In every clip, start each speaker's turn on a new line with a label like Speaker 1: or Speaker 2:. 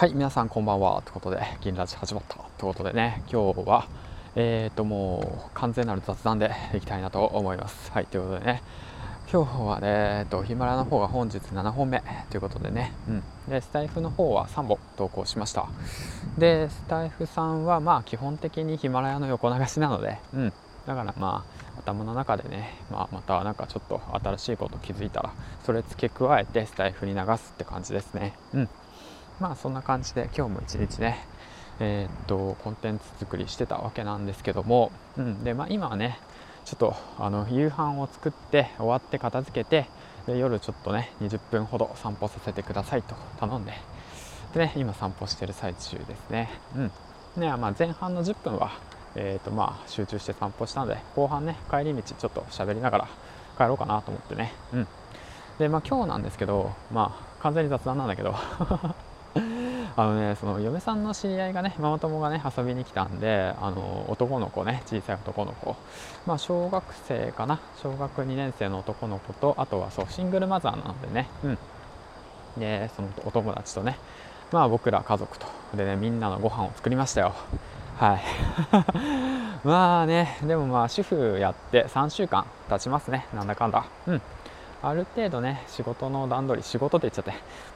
Speaker 1: はい皆さんこんばんはということで銀ラジ始まったということでね今日はえっ、ともう完全なる雑談でいきたいなと思います。はいということでね今日はね、えっと、ヒマラヤの方が本日7本目ということでね、うん、でスタイフの方は3本投稿しました。でスタイフさんはまあ基本的にヒマラヤの横流しなので、うん、だからまあ頭の中でね、まあ、またなんかちょっと新しいこと気づいたらそれ付け加えてスタイフに流すって感じですね。うん。まあそんな感じで今日も一日ねえー、っとコンテンツ作りしてたわけなんですけども、うんでまあ、今はねちょっとあの夕飯を作って終わって片付けてで夜ちょっとね20分ほど散歩させてくださいと頼んでで、ね、今散歩してる最中ですね。うんねまあ、前半の10分は、えーとまあ、集中して散歩したので後半ね帰り道ちょっと喋りながら帰ろうかなと思ってね。うんでまあ、今日なんですけど、まあ、完全に雑談なんだけどあのねその嫁さんの知り合いがねママ友がね遊びに来たんであの男の子ね小さい男の子。まあ小学生かな？小学2年生の男の子とあとはそうシングルマザーなのでね。うん。でそのお友達とねまあ僕ら家族と。でねみんなのご飯を作りましたよ。はい。まあねでもまあ主婦やって3週間経ちますね。なんだかんだ。うん。ある程度ね仕事の段取り仕事って言っちゃって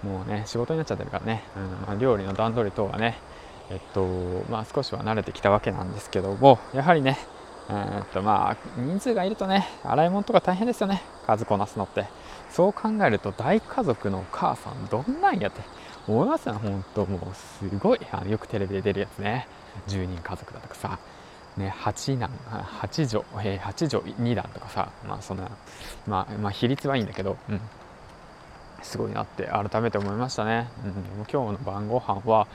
Speaker 1: もうね仕事になっちゃってるからね、うんまあ、料理の段取り等はねえっとまあ少しは慣れてきたわけなんですけどもやはりねえっとまあ人数がいるとね洗い物とか大変ですよね。数こなすのって。そう考えると大家族のお母さんどんなんやって。思いますよ本当もうすごいあのよくテレビで出るやつね。10人家族だとかさ。ね、8男8女、えー、8女2段とかさ、まあそんな、まあ、まあ比率はいいんだけど、うん、すごいなって改めて思いましたね、うん、でも今日の晩ご飯は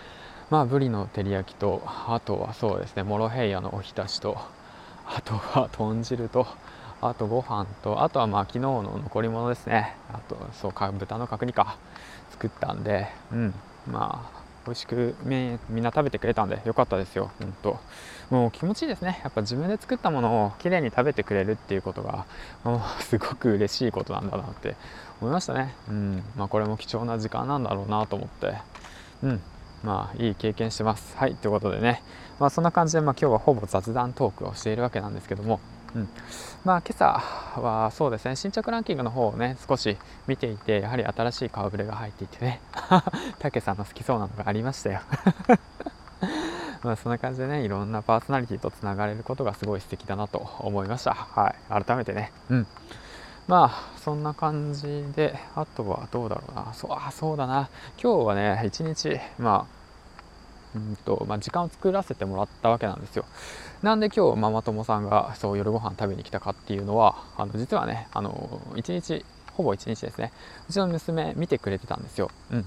Speaker 1: まあブリの照り焼きとあとはそうですねモロヘイヤのおひたしとあとは豚汁とあとご飯とあとはまあ昨日の残り物ですね。あとそうか豚の角煮か。作ったんでうん。まあ美味しくみんな食べてくれたんでよかったですよ。本当もう気持ちいいですね。やっぱ自分で作ったものをきれいに食べてくれるっていうことがもう すごく嬉しいことなんだなって思いましたね。うん。まあこれも貴重な時間なんだろうなと思って。うん。まあいい経験してます。はい。ということでね。まあそんな感じでまあ今日はほぼ雑談トークをしているわけなんですけども。うん、まあ今朝はそうですね新着ランキングの方をね少し見ていてやはり新しい顔ぶれが入っていてね たけさんの好きそうなのがありましたよ。まあそんな感じでねいろんなパーソナリティとつながれることがすごい素敵だなと思いました。はい。改めてね。うん。まあそんな感じであとはどうだろうな。そうあそうだな。今日はね一日まあうんとまあ、時間を作らせてもらったわけなんですよ。なんで今日ママ友さんがそう夜ご飯食べに来たかっていうのはあの実はねあの1日ほぼ1日ですね。うちの娘見てくれてたんですよ。うん。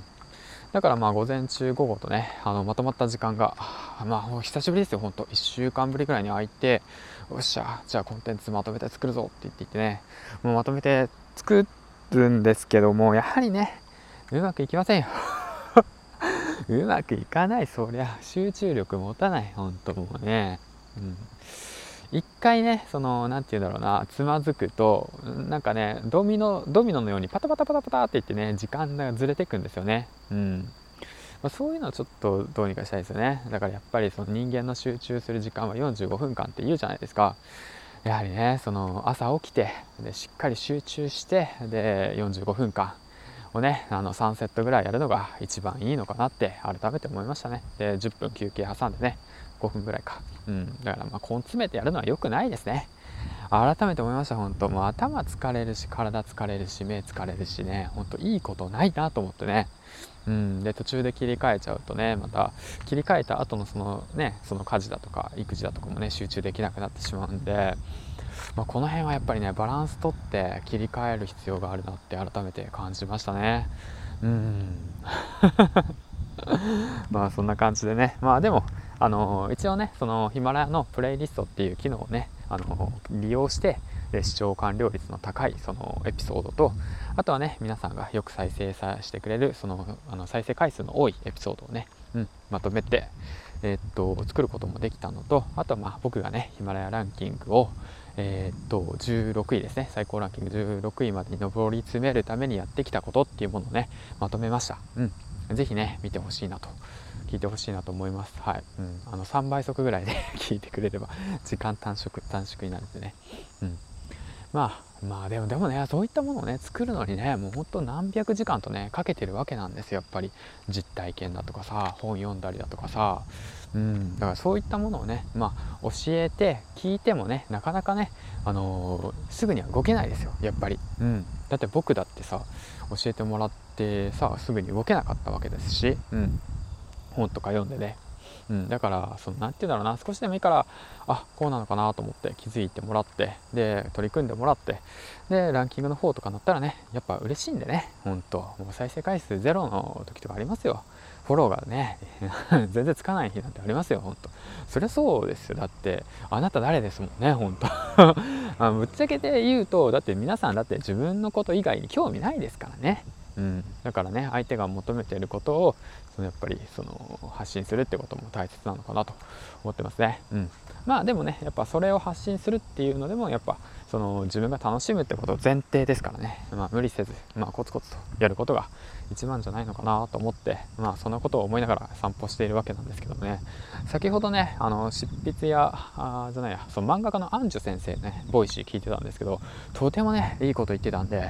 Speaker 1: だからまあ午前中午後とねあのまとまった時間がまあ久しぶりですよほんと。1週間ぶりぐらいに空いてよっしゃじゃあコンテンツまとめて作るぞって言っていてね。もうまとめて作るんですけどもやはりねうまくいきませんよ。うまくいかない。そりゃ集中力持たない。本当もうね。うん。一回ねその何て言うんだろうな。つまずくとなんかねドミノドミノのようにパタパタパタパタっていってね時間がずれていくんですよね。うん。まあ、そういうのはちょっとどうにかしたいですよね。だからやっぱりその人間の集中する時間は45分間って言うじゃないですか。やはりねその朝起きてでしっかり集中してで45分間。をねあの3セットぐらいやるのが一番いいのかなって改めて思いましたね。で10分休憩挟んでね5分ぐらいか。うん。だからまあ根詰めてやるのは良くないですね。改めて思いました本当。もう頭疲れるし体疲れるし目疲れるしね。本当いいことないなと思ってね。うん、で途中で切り替えちゃうとねまた切り替えた後のそのねその家事だとか育児だとかもね集中できなくなってしまうんで。まあ、この辺はやっぱりねバランスとって切り替える必要があるなって改めて感じましたね。うん。まあそんな感じでね。まあでもあの一応ねそのヒマラヤのプレイリストっていう機能をねあの利用して視聴完了率の高いそのエピソードとあとはね皆さんがよく再生さしてくれるそのあの再生回数の多いエピソードをね、うん、まとめて、えー、っと作ることもできたのとあとはまあ僕がねヒマラヤランキングをえー、っと16位ですね最高ランキング16位までに上り詰めるためにやってきたことっていうものをねまとめました、うん、是非ね見てほしいなと聞いてほしいなと思います。はい、うん、あの3倍速ぐらいで 聞いてくれれば時間短縮短縮になるんでね。うん。まあまあでもでもねそういったものをね作るのにねもうほんと何百時間とねかけてるわけなんですよ。やっぱり。実体験だとかさ本読んだりだとかさ。うん。だからそういったものをねまあ教えて聞いてもねなかなかねあのー、すぐには動けないですよ。やっぱり。うん。だって僕だってさ教えてもらってさすぐに動けなかったわけですし。うん。本とか読んでね。うん、だからその何て言うんだろうな。少しでもいいからあこうなのかなと思って気づいてもらってで取り組んでもらってでランキングの方とかなったらねやっぱ嬉しいんでね。ほんともう再生回数ゼロの時とかありますよ。フォローがね 全然つかない日なんてありますよほんとそりゃそうですよ。だってあなた誰ですもんねほんとあぶっちゃけて言うとだって皆さんだって自分のこと以外に興味ないですからね。うん、からね相手が求めていることをそのやっぱりその発信するってことも大切なのかなと思ってますね。うん、まあでもねやっぱそれを発信するっていうのでもやっぱその自分が楽しむってこと前提ですからね、まあ、無理せず、まあ、コツコツとやることが一番じゃないのかなと思って、まあ、そんなことを思いながら散歩しているわけなんですけどもね。先ほどねあの執筆やあじゃないやその漫画家のアンジュ先生ね Voicy 聞いてたんですけどとてもねいいこと言ってたんで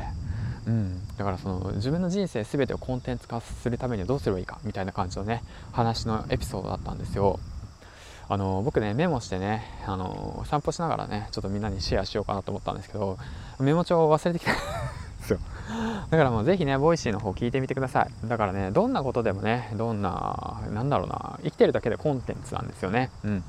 Speaker 1: うん、だからその自分の人生全てをコンテンツ化するためにはどうすればいいかみたいな感じのね話のエピソードだったんですよ。あの僕ねメモしてねあの散歩しながらねちょっとみんなにシェアしようかなと思ったんですけどメモ帳を忘れてきたんですよ。だからもうぜひね Voicy の方聞いてみてください。だからねどんなことでもねどんななんだろうな生きてるだけでコンテンツなんですよね。うん。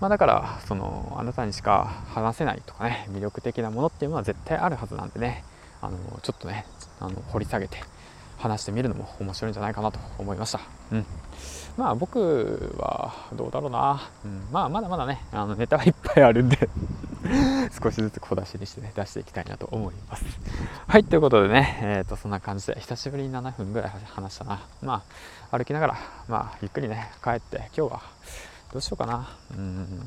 Speaker 1: まあ、だからそのあなたにしか話せないとかね魅力的なものっていうのは絶対あるはずなんでね。あのちょっとねあの掘り下げて話してみるのも面白いんじゃないかなと思いました。うん。まあ僕はどうだろうな、うん、まあまだまだねあのネタはいっぱいあるんで 少しずつ小出しにしてね出していきたいなと思います。はいということでねえっ、ー、とそんな感じで久しぶりに7分ぐらい話したな。まあ歩きながらまあゆっくりね帰って今日はどうしようかな。うん。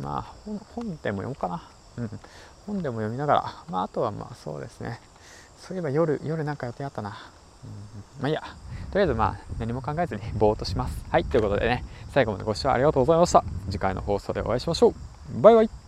Speaker 1: まあ本本でも読もうかな。うん。本でも読みながらまああとはまあそうですね。そういえば夜夜なんか予定あったな、うん、まあいいや。とりあえずまあ何も考えずに ぼーっとします。はい。ということでね最後までご視聴ありがとうございました。次回の放送でお会いしましょう。バイバイ。